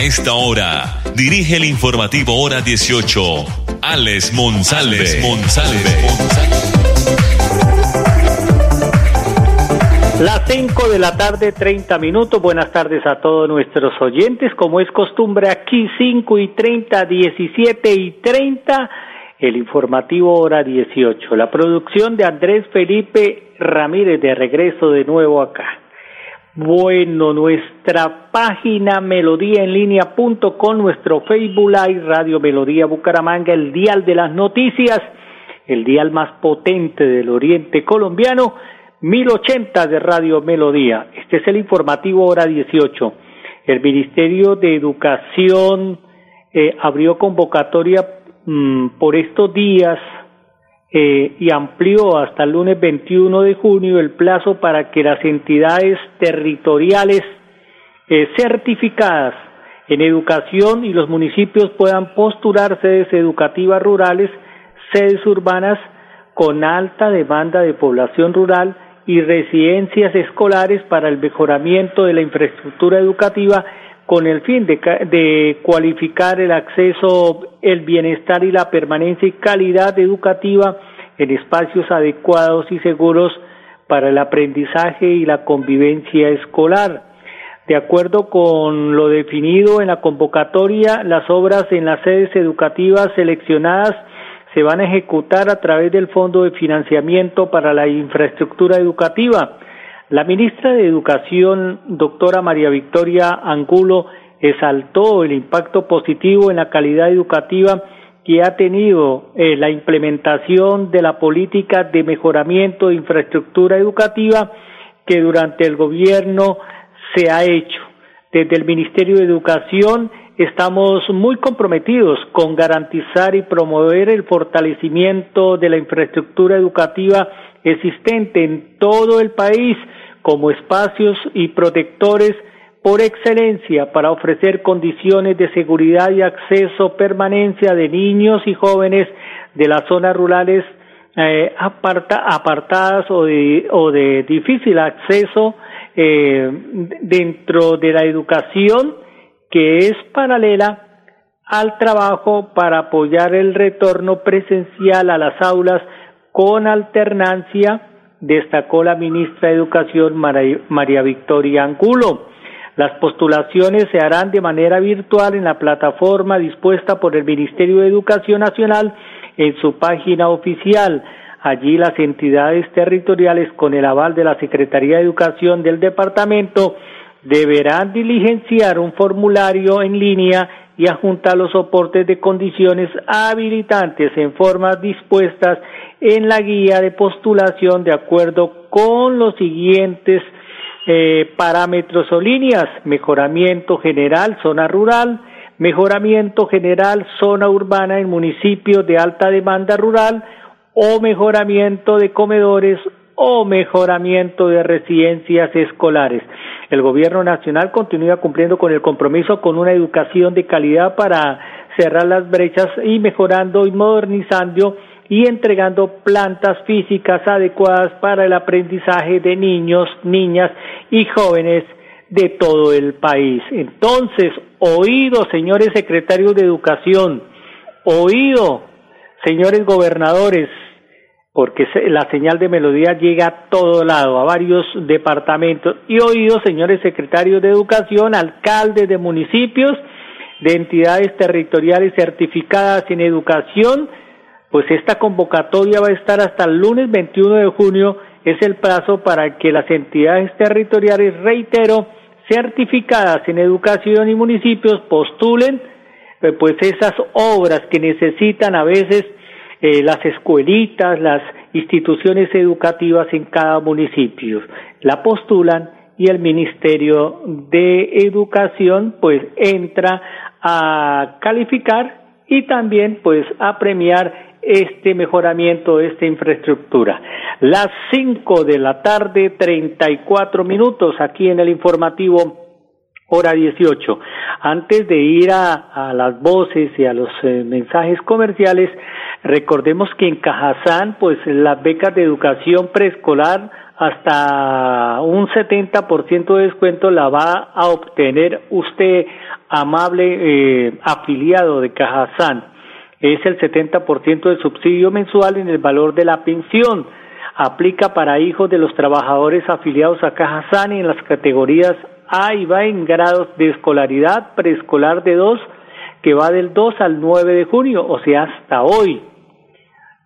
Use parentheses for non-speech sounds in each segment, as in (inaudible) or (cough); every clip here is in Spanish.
A esta hora, dirige el informativo Hora 18, Alex Monsalve. Las 5 de la tarde, 30 minutos. Buenas tardes a todos nuestros oyentes. Como es costumbre, aquí 5 y 30, 17 y 30, el informativo hora 18. La producción de Andrés Felipe Ramírez de regreso de nuevo acá. Bueno, nuestra página melodíaenlínea.com, nuestro Facebook Live, Radio Melodía Bucaramanga, el dial de las noticias, el dial más potente del oriente colombiano, 1080 de Radio Melodía. Este es el informativo hora 18. El Ministerio de Educación eh, abrió convocatoria mm, por estos días eh, y amplió hasta el lunes 21 de junio el plazo para que las entidades territoriales eh, certificadas en educación y los municipios puedan postular sedes educativas rurales, sedes urbanas con alta demanda de población rural y residencias escolares para el mejoramiento de la infraestructura educativa con el fin de, cualificar el acceso, el bienestar y la permanencia y calidad educativa en espacios adecuados y seguros para el aprendizaje y la convivencia escolar. De acuerdo con lo definido en la convocatoria, las obras en las sedes educativas seleccionadas se van a ejecutar a través del Fondo de Financiamiento para la Infraestructura Educativa la ministra de Educación, doctora María Victoria Angulo, exaltó el impacto positivo en la calidad educativa que ha tenido eh, la implementación de la política de mejoramiento de infraestructura educativa que durante el gobierno se ha hecho. Desde el Ministerio de Educación estamos muy comprometidos con garantizar y promover el fortalecimiento de la infraestructura educativa existente en todo el país como espacios y protectores por excelencia para ofrecer condiciones de seguridad y acceso permanencia de niños y jóvenes de las zonas rurales eh, apartadas o de, o de difícil acceso eh, dentro de la educación que es paralela al trabajo para apoyar el retorno presencial a las aulas con alternancia destacó la ministra de Educación María Victoria Angulo. Las postulaciones se harán de manera virtual en la plataforma dispuesta por el Ministerio de Educación Nacional en su página oficial. Allí las entidades territoriales, con el aval de la Secretaría de Educación del departamento, deberán diligenciar un formulario en línea y adjuntar los soportes de condiciones habilitantes en formas dispuestas en la guía de postulación de acuerdo con los siguientes eh, parámetros o líneas, mejoramiento general, zona rural, mejoramiento general, zona urbana en municipios de alta demanda rural. O mejoramiento de comedores o mejoramiento de residencias escolares. El gobierno nacional continúa cumpliendo con el compromiso con una educación de calidad para cerrar las brechas y mejorando y modernizando y entregando plantas físicas adecuadas para el aprendizaje de niños, niñas y jóvenes de todo el país. Entonces, oído, señores secretarios de Educación, oído, señores gobernadores, porque la señal de melodía llega a todo lado, a varios departamentos, y oído, señores secretarios de Educación, alcaldes de municipios, de entidades territoriales certificadas en educación, pues esta convocatoria va a estar hasta el lunes 21 de junio, es el plazo para que las entidades territoriales, reitero, certificadas en educación y municipios postulen eh, pues esas obras que necesitan a veces eh, las escuelitas, las instituciones educativas en cada municipio. La postulan y el Ministerio de Educación pues entra a calificar y también pues a premiar este mejoramiento de esta infraestructura. Las cinco de la tarde, treinta y cuatro minutos aquí en el informativo hora 18. Antes de ir a, las voces y a los eh, mensajes comerciales, recordemos que en Cajazán, pues las becas de educación preescolar hasta un 70% de descuento la va a obtener usted, amable eh, afiliado de Cajazán. Es el 70% de subsidio mensual en el valor de la pensión. Aplica para hijos de los trabajadores afiliados a Cajazán y en las categorías A y va en grados de escolaridad preescolar de 2, que va del 2 al 9 de junio, o sea, hasta hoy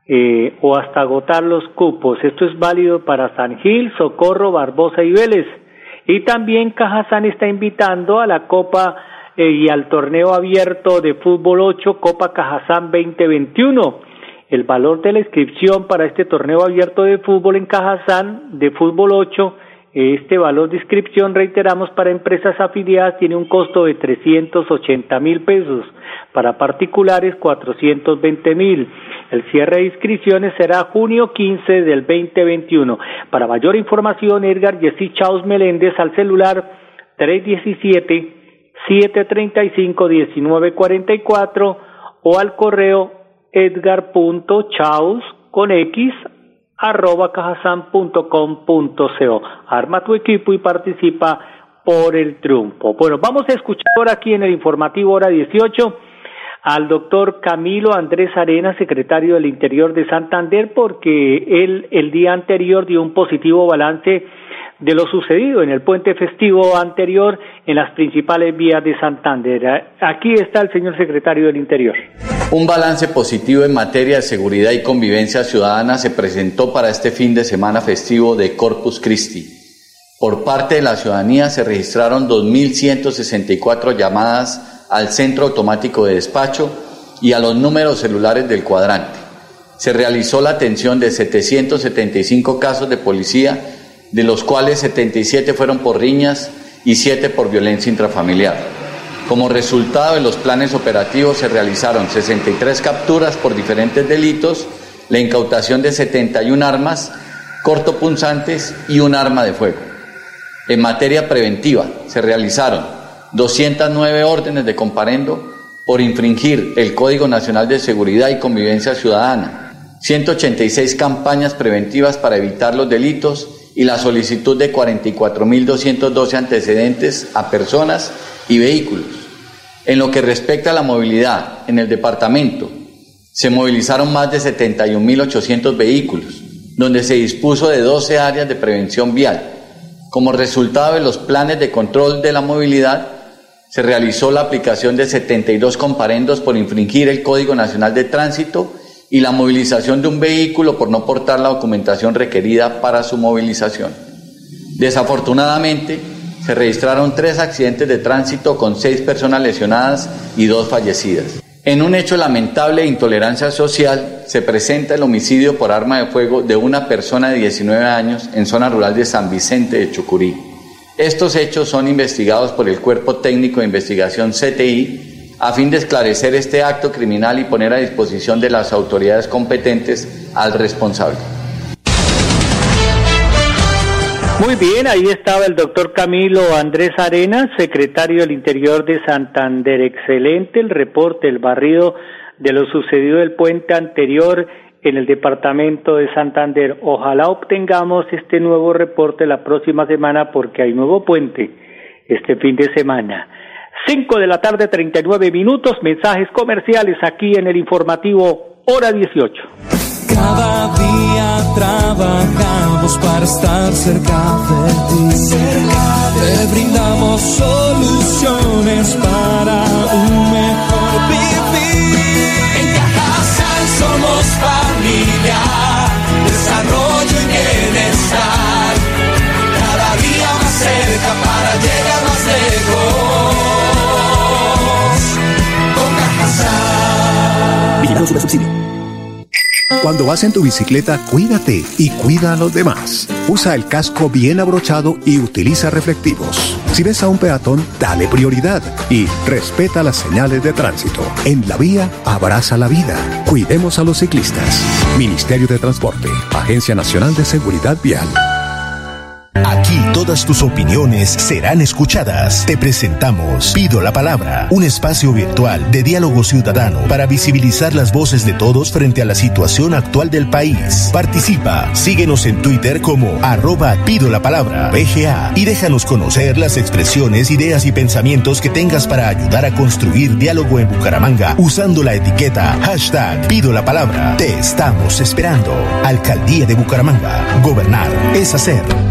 eh, o hasta agotar los cupos. Esto es válido para San Gil, Socorro, Barbosa y Vélez. Y también Cajazán está invitando a la Copa eh, y al torneo abierto de fútbol 8 Copa Cajazán 2021. El valor de la inscripción para este torneo abierto de fútbol en Cajazán de fútbol 8 este valor de inscripción, reiteramos, para empresas afiliadas tiene un costo de 380 mil pesos, para particulares 420 mil. El cierre de inscripciones será junio 15 del 2021. Para mayor información, Edgar Jessy Chaus Meléndez al celular 317-735-1944 o al correo edgar.chaus con X arroba cajasan.com.co. Arma tu equipo y participa por el triunfo. Bueno, vamos a escuchar ahora aquí en el informativo hora 18 al doctor Camilo Andrés Arena, secretario del Interior de Santander, porque él el día anterior dio un positivo balance de lo sucedido en el puente festivo anterior en las principales vías de Santander. Aquí está el señor secretario del Interior. Un balance positivo en materia de seguridad y convivencia ciudadana se presentó para este fin de semana festivo de Corpus Christi. Por parte de la ciudadanía se registraron 2.164 llamadas al centro automático de despacho y a los números celulares del cuadrante. Se realizó la atención de 775 casos de policía de los cuales 77 fueron por riñas y 7 por violencia intrafamiliar. Como resultado de los planes operativos se realizaron 63 capturas por diferentes delitos, la incautación de 71 armas cortopunzantes y un arma de fuego. En materia preventiva se realizaron 209 órdenes de comparendo por infringir el Código Nacional de Seguridad y Convivencia Ciudadana, 186 campañas preventivas para evitar los delitos y la solicitud de 44.212 antecedentes a personas y vehículos. En lo que respecta a la movilidad en el departamento, se movilizaron más de 71.800 vehículos, donde se dispuso de 12 áreas de prevención vial. Como resultado de los planes de control de la movilidad, se realizó la aplicación de 72 comparendos por infringir el Código Nacional de Tránsito y la movilización de un vehículo por no portar la documentación requerida para su movilización. Desafortunadamente, se registraron tres accidentes de tránsito con seis personas lesionadas y dos fallecidas. En un hecho lamentable de intolerancia social, se presenta el homicidio por arma de fuego de una persona de 19 años en zona rural de San Vicente de Chucurí. Estos hechos son investigados por el Cuerpo Técnico de Investigación CTI a fin de esclarecer este acto criminal y poner a disposición de las autoridades competentes al responsable. Muy bien, ahí estaba el doctor Camilo Andrés Arenas, secretario del Interior de Santander. Excelente el reporte, el barrido de lo sucedido del puente anterior en el departamento de Santander. Ojalá obtengamos este nuevo reporte la próxima semana porque hay nuevo puente este fin de semana. 5 de la tarde, 39 minutos, mensajes comerciales aquí en el informativo Hora 18. Cada día trabajamos para estar cerca de ti. Cerca Te brindamos soluciones para un mejor vivir. En Cajasal somos familia, Cuando vas en tu bicicleta, cuídate y cuida a los demás. Usa el casco bien abrochado y utiliza reflectivos. Si ves a un peatón, dale prioridad y respeta las señales de tránsito. En la vía, abraza la vida. Cuidemos a los ciclistas. Ministerio de Transporte, Agencia Nacional de Seguridad Vial. Aquí todas tus opiniones serán escuchadas. Te presentamos Pido la Palabra, un espacio virtual de diálogo ciudadano para visibilizar las voces de todos frente a la situación actual del país. Participa, síguenos en Twitter como arroba Pido la Palabra, BGA, y déjanos conocer las expresiones, ideas y pensamientos que tengas para ayudar a construir diálogo en Bucaramanga usando la etiqueta hashtag Pido la Palabra. Te estamos esperando. Alcaldía de Bucaramanga. Gobernar es hacer.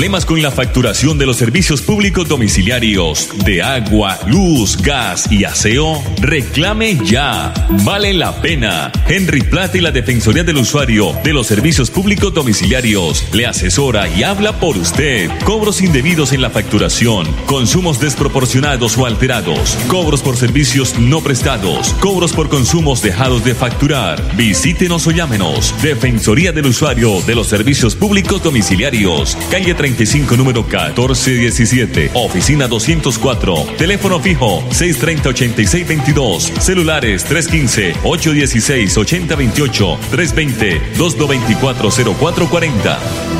¿Problemas con la facturación de los servicios públicos domiciliarios de agua, luz, gas y aseo? Reclame ya. Vale la pena. Henry Plata y la Defensoría del Usuario de los Servicios Públicos Domiciliarios le asesora y habla por usted. Cobros indebidos en la facturación, consumos desproporcionados o alterados, cobros por servicios no prestados, cobros por consumos dejados de facturar. Visítenos o llámenos. Defensoría del Usuario de los Servicios Públicos Domiciliarios. Calle 35, número 1417. Oficina 204. Teléfono fijo 630-8622. Celulares 315-816-8028. 320-224-0440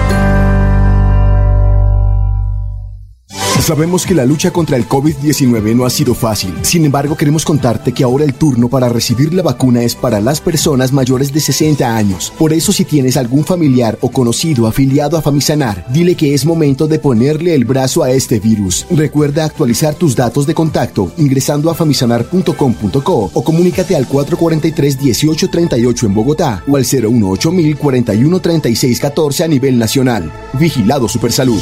Sabemos que la lucha contra el COVID-19 no ha sido fácil. Sin embargo, queremos contarte que ahora el turno para recibir la vacuna es para las personas mayores de 60 años. Por eso, si tienes algún familiar o conocido afiliado a Famisanar, dile que es momento de ponerle el brazo a este virus. Recuerda actualizar tus datos de contacto ingresando a famisanar.com.co o comunícate al 443-1838 en Bogotá o al 018 41 36 14 a nivel nacional. Vigilado Supersalud.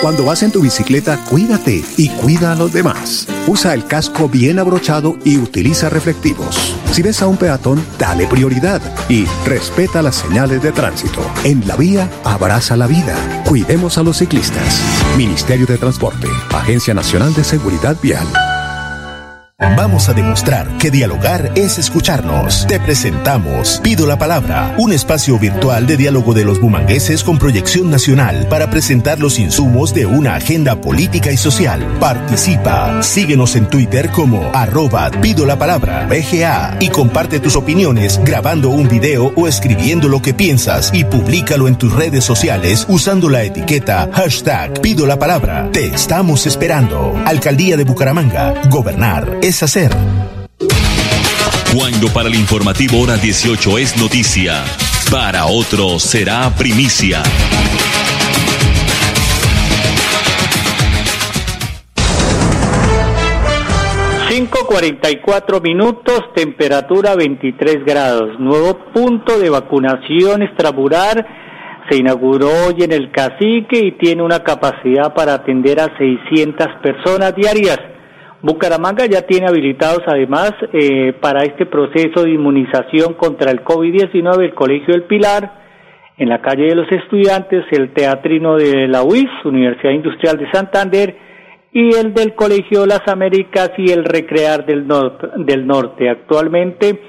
Cuando vas en tu bicicleta, cuídate y cuida a los demás. Usa el casco bien abrochado y utiliza reflectivos. Si ves a un peatón, dale prioridad y respeta las señales de tránsito. En la vía, abraza la vida. Cuidemos a los ciclistas. Ministerio de Transporte, Agencia Nacional de Seguridad Vial. Vamos a demostrar que dialogar es escucharnos. Te presentamos Pido la Palabra, un espacio virtual de diálogo de los bumangueses con proyección nacional para presentar los insumos de una agenda política y social. Participa, síguenos en Twitter como arroba Pido la Palabra, BGA, y comparte tus opiniones grabando un video o escribiendo lo que piensas y públicalo en tus redes sociales usando la etiqueta hashtag Pido la Palabra. Te estamos esperando. Alcaldía de Bucaramanga, gobernar es hacer. Cuando para el informativo hora 18 es noticia, para otros será primicia. Cinco cuarenta y cuatro minutos, temperatura 23 grados. Nuevo punto de vacunación extramural se inauguró hoy en el Cacique y tiene una capacidad para atender a 600 personas diarias. Bucaramanga ya tiene habilitados además eh, para este proceso de inmunización contra el COVID-19 el Colegio del Pilar, en la calle de los estudiantes, el teatrino de la UIS, Universidad Industrial de Santander, y el del Colegio Las Américas y el Recrear del, norte, del Norte. Actualmente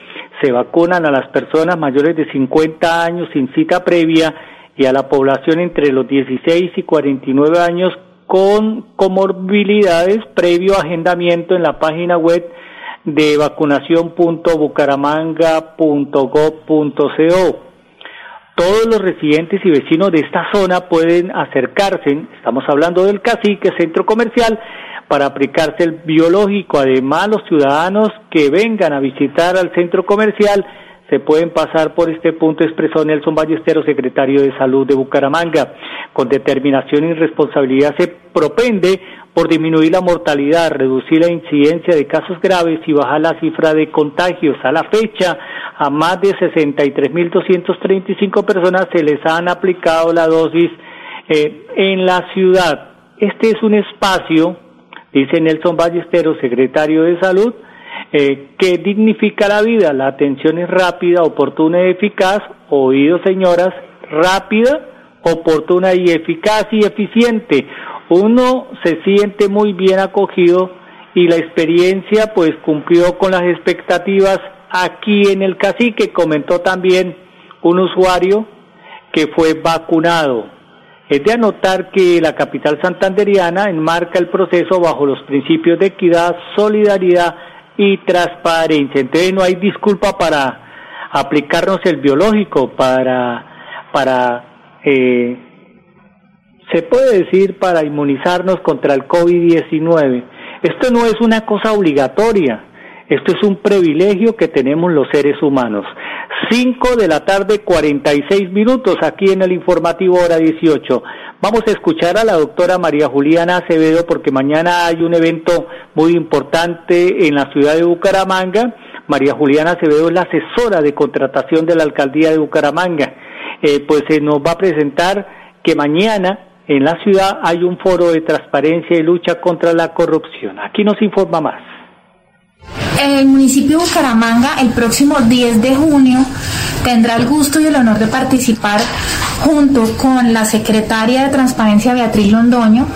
se vacunan a las personas mayores de 50 años sin cita previa y a la población entre los 16 y 49 años con comorbilidades previo agendamiento en la página web de vacunación.bucaramanga.gov.co. Todos los residentes y vecinos de esta zona pueden acercarse, estamos hablando del cacique, centro comercial, para aplicarse el biológico. Además, los ciudadanos que vengan a visitar al centro comercial se pueden pasar por este punto, expresó Nelson Ballesteros, secretario de Salud de Bucaramanga. Con determinación y responsabilidad se propende por disminuir la mortalidad, reducir la incidencia de casos graves y bajar la cifra de contagios. A la fecha, a más de 63.235 personas se les han aplicado la dosis eh, en la ciudad. Este es un espacio, dice Nelson Ballesteros, secretario de Salud, eh, que dignifica la vida. La atención es rápida, oportuna y eficaz. Oído, señoras, rápida, oportuna y eficaz y eficiente. Uno se siente muy bien acogido y la experiencia pues cumplió con las expectativas aquí en el cacique, comentó también un usuario que fue vacunado. Es de anotar que la capital santanderiana enmarca el proceso bajo los principios de equidad, solidaridad y transparencia. Entonces no hay disculpa para aplicarnos el biológico, para, para eh, se puede decir, para inmunizarnos contra el COVID-19. Esto no es una cosa obligatoria, esto es un privilegio que tenemos los seres humanos. 5 de la tarde, 46 minutos aquí en el informativo hora 18. Vamos a escuchar a la doctora María Juliana Acevedo porque mañana hay un evento muy importante en la ciudad de Bucaramanga. María Juliana Acevedo es la asesora de contratación de la alcaldía de Bucaramanga. Eh, pues se nos va a presentar que mañana en la ciudad hay un foro de transparencia y lucha contra la corrupción. Aquí nos informa más. El municipio de Bucaramanga el próximo 10 de junio tendrá el gusto y el honor de participar junto con la secretaria de Transparencia Beatriz Londoño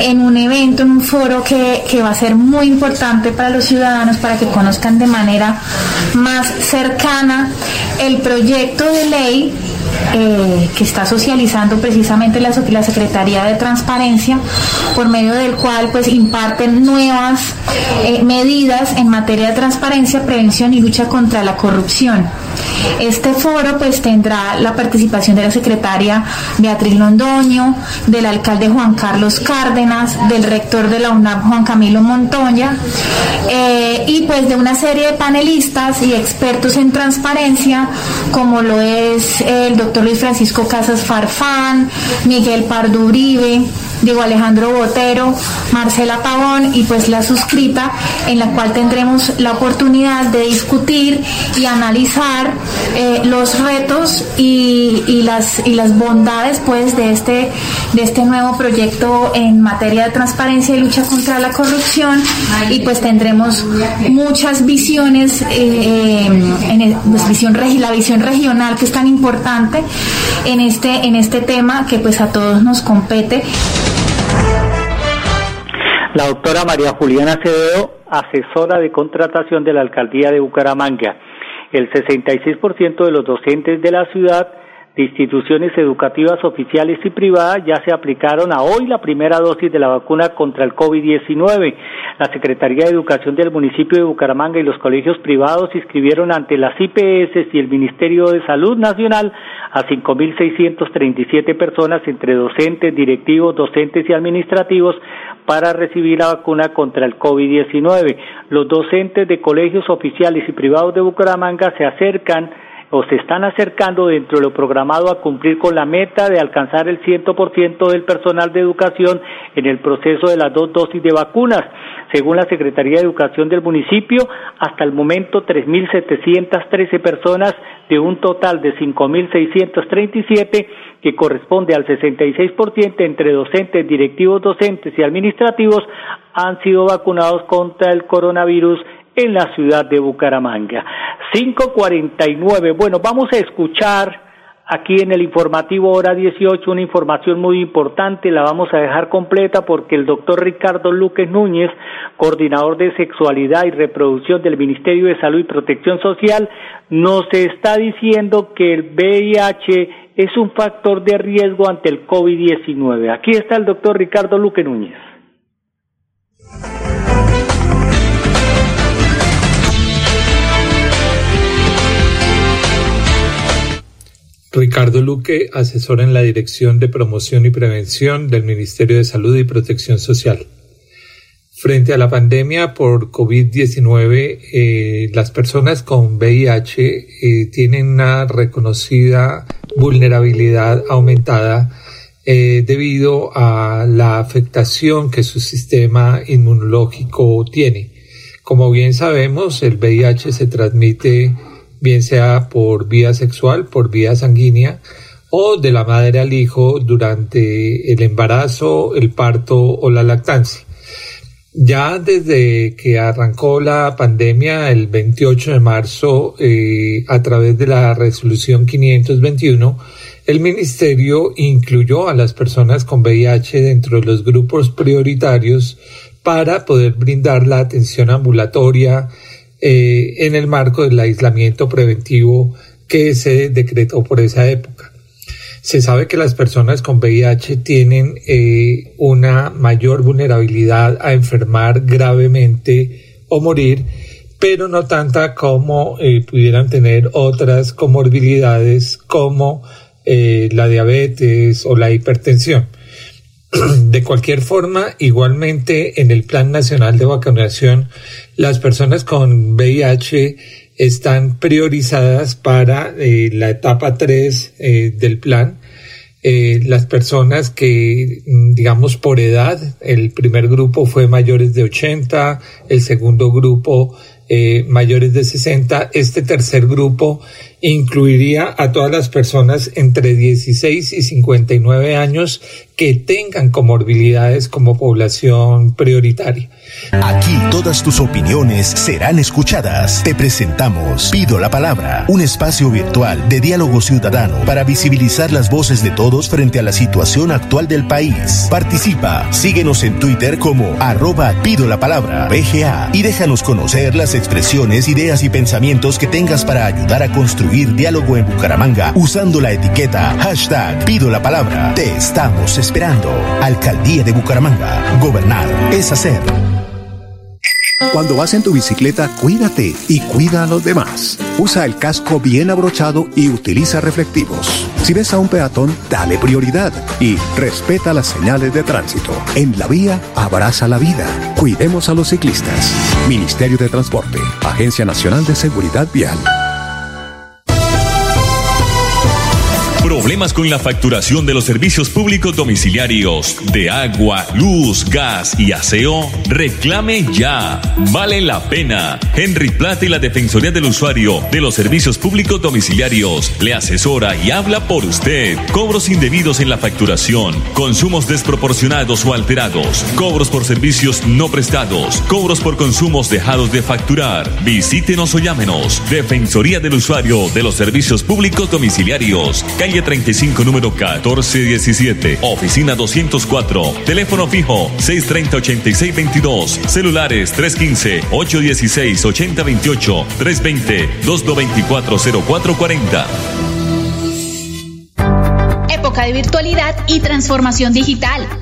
en un evento, en un foro que, que va a ser muy importante para los ciudadanos para que conozcan de manera más cercana el proyecto de ley eh, que está socializando precisamente la, Secretaría de Transparencia, por medio del cual pues imparten nuevas eh, medidas en materia de transparencia, prevención y lucha contra la corrupción. Este foro pues tendrá la participación de la secretaria Beatriz Londoño, del alcalde Juan Carlos Cárdenas, del rector de la UNAP Juan Camilo Montoya eh, y pues de una serie de panelistas y expertos en transparencia como lo es el doctor Luis Francisco Casas Farfán, Miguel Pardo Uribe, Diego Alejandro Botero, Marcela Pavón y pues la suscrita en la cual tendremos la oportunidad de discutir y analizar eh, los retos y, las, y las bondades pues de este, de este nuevo proyecto en materia de transparencia y lucha contra la corrupción y pues tendremos muchas visiones, eh, en pues, la visión regional que es tan importante en este, en este tema que pues a todos nos compete. La doctora María Juliana Acevedo, asesora de contratación de la alcaldía de Bucaramanga. El 66% de los docentes de la ciudad de instituciones educativas oficiales y privadas ya se aplicaron a hoy la primera dosis de la vacuna contra el COVID-19. La Secretaría de Educación del municipio de Bucaramanga y los colegios privados inscribieron ante las IPS y el Ministerio de Salud Nacional a 5.637 personas entre docentes, directivos, docentes y administrativos para recibir la vacuna contra el COVID-19. Los docentes de colegios oficiales y privados de Bucaramanga se acercan o se están acercando dentro de lo programado a cumplir con la meta de alcanzar el 100% del personal de educación en el proceso de las dos dosis de vacunas. Según la Secretaría de Educación del municipio, hasta el momento 3.713 personas de un total de 5.637 que corresponde al 66% entre docentes, directivos docentes y administrativos han sido vacunados contra el coronavirus en la ciudad de Bucaramanga. 549. Bueno, vamos a escuchar aquí en el informativo hora 18 una información muy importante, la vamos a dejar completa porque el doctor Ricardo Luque Núñez, coordinador de sexualidad y reproducción del Ministerio de Salud y Protección Social, nos está diciendo que el VIH es un factor de riesgo ante el COVID-19. Aquí está el doctor Ricardo Luque Núñez. Ricardo Luque, asesor en la Dirección de Promoción y Prevención del Ministerio de Salud y Protección Social. Frente a la pandemia por COVID-19, eh, las personas con VIH eh, tienen una reconocida vulnerabilidad aumentada eh, debido a la afectación que su sistema inmunológico tiene. Como bien sabemos, el VIH se transmite bien sea por vía sexual, por vía sanguínea, o de la madre al hijo durante el embarazo, el parto o la lactancia. Ya desde que arrancó la pandemia el 28 de marzo, eh, a través de la resolución 521, el Ministerio incluyó a las personas con VIH dentro de los grupos prioritarios para poder brindar la atención ambulatoria, eh, en el marco del aislamiento preventivo que se decretó por esa época. Se sabe que las personas con VIH tienen eh, una mayor vulnerabilidad a enfermar gravemente o morir, pero no tanta como eh, pudieran tener otras comorbilidades como la diabetes o la hipertensión. (clears throat) De cualquier forma, igualmente en el Plan Nacional de Vacunación, las personas con VIH están priorizadas para eh, la etapa 3 eh, del plan. Eh, las personas que, mm, digamos, por edad, el primer grupo fue mayores de 80, el segundo grupo mayores de 60, este tercer grupo incluiría a todas las personas entre 16 y 59 años que tengan comorbilidades como población prioritaria. Aquí todas tus opiniones serán escuchadas. Te presentamos Pido la Palabra, un espacio virtual de diálogo ciudadano para visibilizar las voces de todos frente a la situación actual del país. Participa, síguenos en Twitter como arroba Pido la Palabra, BGA, y déjanos conocer las expresiones, ideas y pensamientos que tengas para ayudar a construir diálogo en Bucaramanga usando la etiqueta hashtag Pido la Palabra. Te estamos esperando. Alcaldía de Bucaramanga. Gobernar es hacer. Cuando vas en tu bicicleta, cuídate y cuida a los demás. Usa el casco bien abrochado y utiliza reflectivos. Si ves a un peatón, dale prioridad y respeta las señales de tránsito. En la vía, abraza la vida. Cuidemos a los ciclistas. Ministerio de Transporte, Agencia Nacional de Seguridad Vial. Problemas con la facturación de los servicios públicos domiciliarios de agua, luz, gas y aseo, reclame ya. Vale la pena. Henry Plata y la Defensoría del Usuario de los Servicios Públicos Domiciliarios le asesora y habla por usted. Cobros indebidos en la facturación, consumos desproporcionados o alterados, cobros por servicios no prestados, cobros por consumos dejados de facturar. Visítenos o llámenos. Defensoría del Usuario de los Servicios Públicos Domiciliarios. Calle 35, número 1417. Oficina 204. Teléfono fijo 630-8622. Celulares 315-816-8028. 320-2224-0440 época de virtualidad y transformación digital.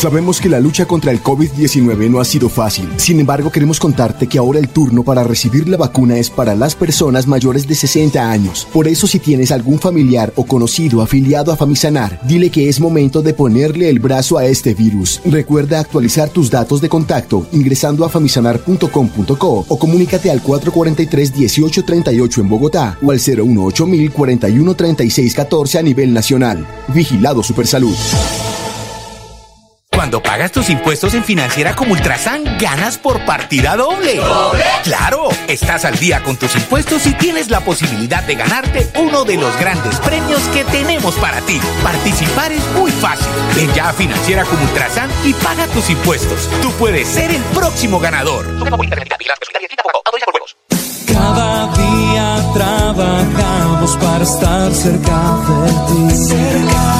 Sabemos que la lucha contra el COVID-19 no ha sido fácil. Sin embargo, queremos contarte que ahora el turno para recibir la vacuna es para las personas mayores de 60 años. Por eso, si tienes algún familiar o conocido afiliado a Famisanar, dile que es momento de ponerle el brazo a este virus. Recuerda actualizar tus datos de contacto ingresando a famisanar.com.co o comunícate al 443-1838 en Bogotá o al 018 41 36 14 a nivel nacional. Vigilado Supersalud. Cuando pagas tus impuestos en Financiera como Ultrasan, ganas por partida doble. ¿Doble? Claro, estás al día con tus impuestos y tienes la posibilidad de ganarte uno de los grandes premios que tenemos para ti. Participar es muy fácil. Ven ya a Financiera como Ultrasan y paga tus impuestos. Tú puedes ser el próximo ganador. Cada día trabajamos para estar cerca de ti. Cerca